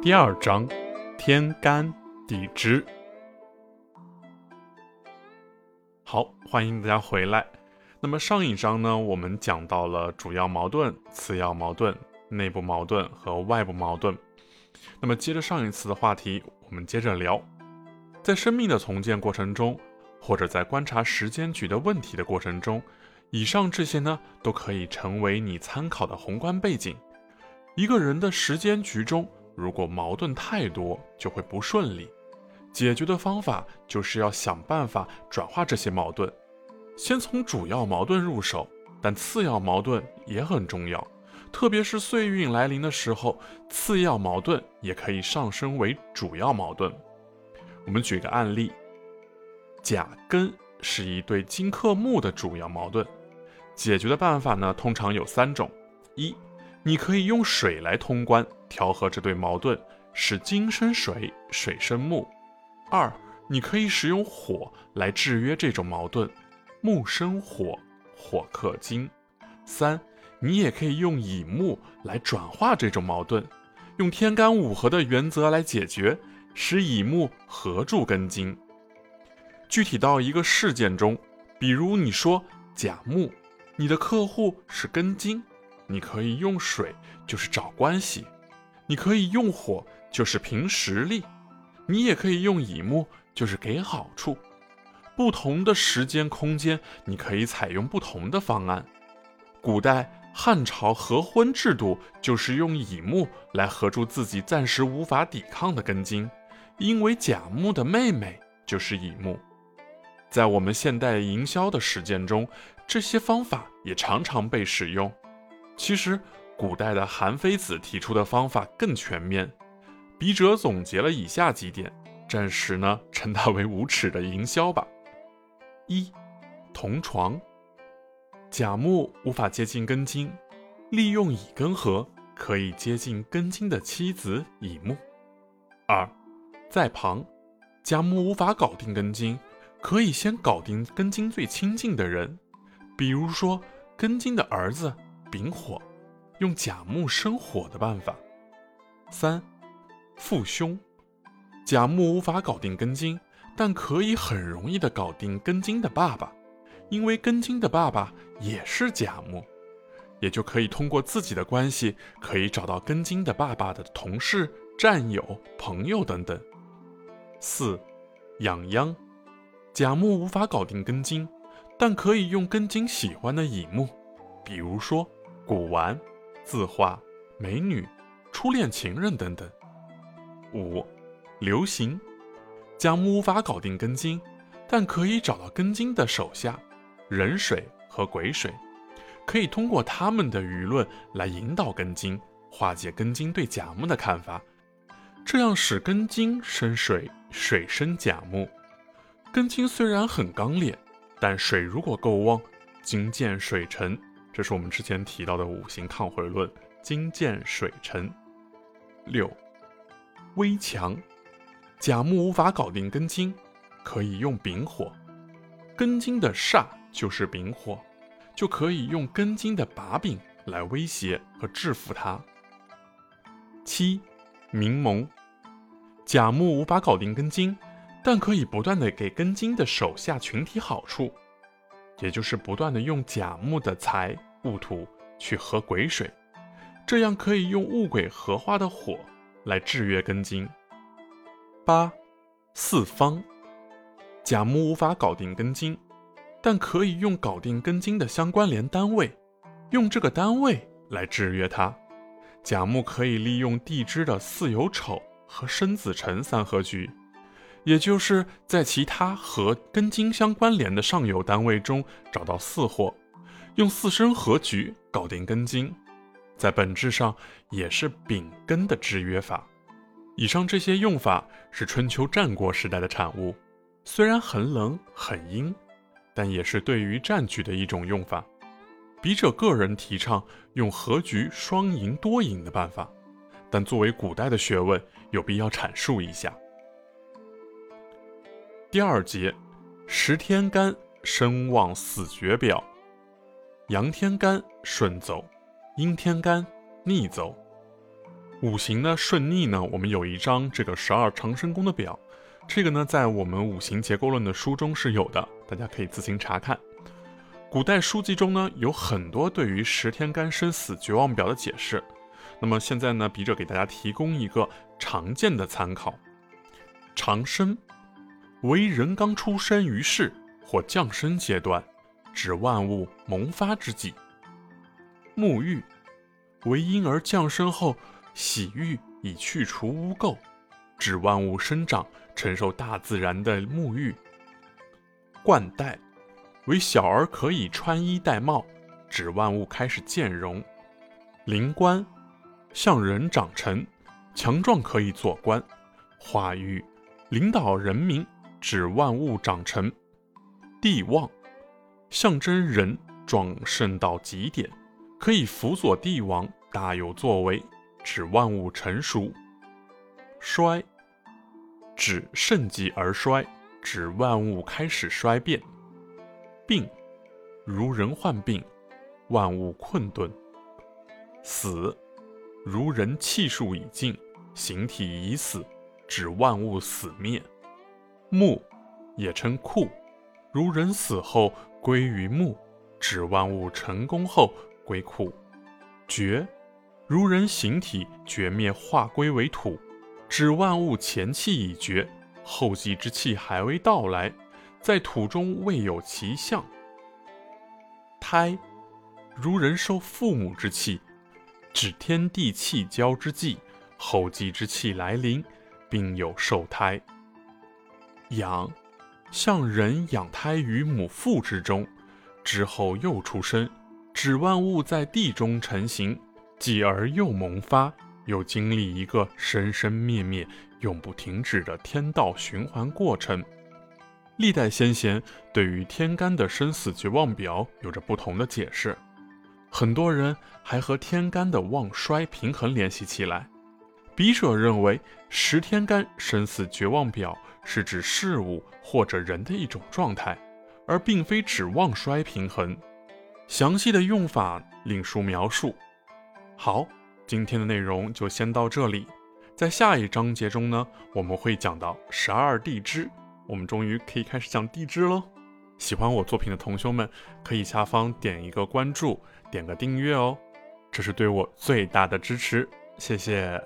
第二章，天干地支。好，欢迎大家回来。那么上一章呢，我们讲到了主要矛盾、次要矛盾、内部矛盾和外部矛盾。那么接着上一次的话题，我们接着聊，在生命的重建过程中，或者在观察时间局的问题的过程中，以上这些呢，都可以成为你参考的宏观背景。一个人的时间局中，如果矛盾太多，就会不顺利。解决的方法就是要想办法转化这些矛盾，先从主要矛盾入手，但次要矛盾也很重要。特别是岁运来临的时候，次要矛盾也可以上升为主要矛盾。我们举个案例：甲庚是一对金克木的主要矛盾，解决的办法呢，通常有三种：一，你可以用水来通关，调和这对矛盾，使金生水，水生木；二，你可以使用火来制约这种矛盾，木生火，火克金；三。你也可以用乙木来转化这种矛盾，用天干五合的原则来解决，使乙木合住根金。具体到一个事件中，比如你说甲木，你的客户是根金，你可以用水就是找关系，你可以用火就是凭实力，你也可以用乙木就是给好处。不同的时间空间，你可以采用不同的方案。古代。汉朝合婚制度就是用乙木来合住自己暂时无法抵抗的根茎，因为甲木的妹妹就是乙木。在我们现代营销的实践中，这些方法也常常被使用。其实，古代的韩非子提出的方法更全面。笔者总结了以下几点，暂时呢称它为无耻的营销吧。一，同床。甲木无法接近根金，利用乙根合可以接近根金的妻子乙木。二，在旁，甲木无法搞定根金，可以先搞定根金最亲近的人，比如说根金的儿子丙火，用甲木生火的办法。三，父兄，甲木无法搞定根金，但可以很容易的搞定根金的爸爸。因为根金的爸爸也是甲木，也就可以通过自己的关系，可以找到根金的爸爸的同事、战友、朋友等等。四，养秧，甲木无法搞定根金，但可以用根金喜欢的乙木，比如说古玩、字画、美女、初恋情人等等。五，流行，甲木无法搞定根金，但可以找到根金的手下。人水和癸水，可以通过他们的舆论来引导根金，化解根金对甲木的看法，这样使根金生水，水生甲木。根金虽然很刚烈，但水如果够旺，金见水沉，这是我们之前提到的五行抗回论，金见水沉。六，危墙，甲木无法搞定根金，可以用丙火，根金的煞。就是丙火，就可以用根金的把柄来威胁和制服他。七，明盟，甲木无法搞定根金，但可以不断的给根金的手下群体好处，也就是不断的用甲木的财戊土去合癸水，这样可以用戊癸合化的火来制约根金。八，四方，甲木无法搞定根金。但可以用搞定根金的相关联单位，用这个单位来制约它。甲木可以利用地支的巳酉丑和申子辰三合局，也就是在其他和根金相关联的上游单位中找到巳火，用巳申合局搞定根金，在本质上也是丙根的制约法。以上这些用法是春秋战国时代的产物，虽然很冷很阴。但也是对于战局的一种用法。笔者个人提倡用合局双赢多赢的办法，但作为古代的学问，有必要阐述一下。第二节，十天干生旺死绝表，阳天干顺走，阴天干逆走。五行呢顺逆呢，我们有一张这个十二长生宫的表，这个呢在我们五行结构论的书中是有的，大家可以自行查看。古代书籍中呢有很多对于十天干生死绝望表的解释，那么现在呢笔者给大家提供一个常见的参考：长生为人刚出生于世或降生阶段，指万物萌发之际；沐浴为婴儿降生后。洗浴以去除污垢，指万物生长，承受大自然的沐浴。冠带为小儿可以穿衣戴帽，指万物开始渐容。灵官像人长成，强壮可以做官。化育领导人民，指万物长成。帝旺象征人壮盛到极点，可以辅佐帝王大有作为。指万物成熟，衰，指盛极而衰，指万物开始衰变。病，如人患病，万物困顿。死，如人气数已尽，形体已死，指万物死灭。木，也称库，如人死后归于木，指万物成功后归库。绝。如人形体绝灭，化归为土，指万物前气已绝，后继之气还未到来，在土中未有其象。胎，如人受父母之气，指天地气交之际，后继之气来临，并有受胎。养，像人养胎于母腹之中，之后又出生，指万物在地中成形。继而又萌发，又经历一个生生灭灭、永不停止的天道循环过程。历代先贤对于天干的生死绝望表有着不同的解释，很多人还和天干的旺衰平衡联系起来。笔者认为，十天干生死绝望表是指事物或者人的一种状态，而并非指旺衰平衡。详细的用法另书描述。好，今天的内容就先到这里。在下一章节中呢，我们会讲到十二地支，我们终于可以开始讲地支喽。喜欢我作品的同学们，可以下方点一个关注，点个订阅哦，这是对我最大的支持，谢谢。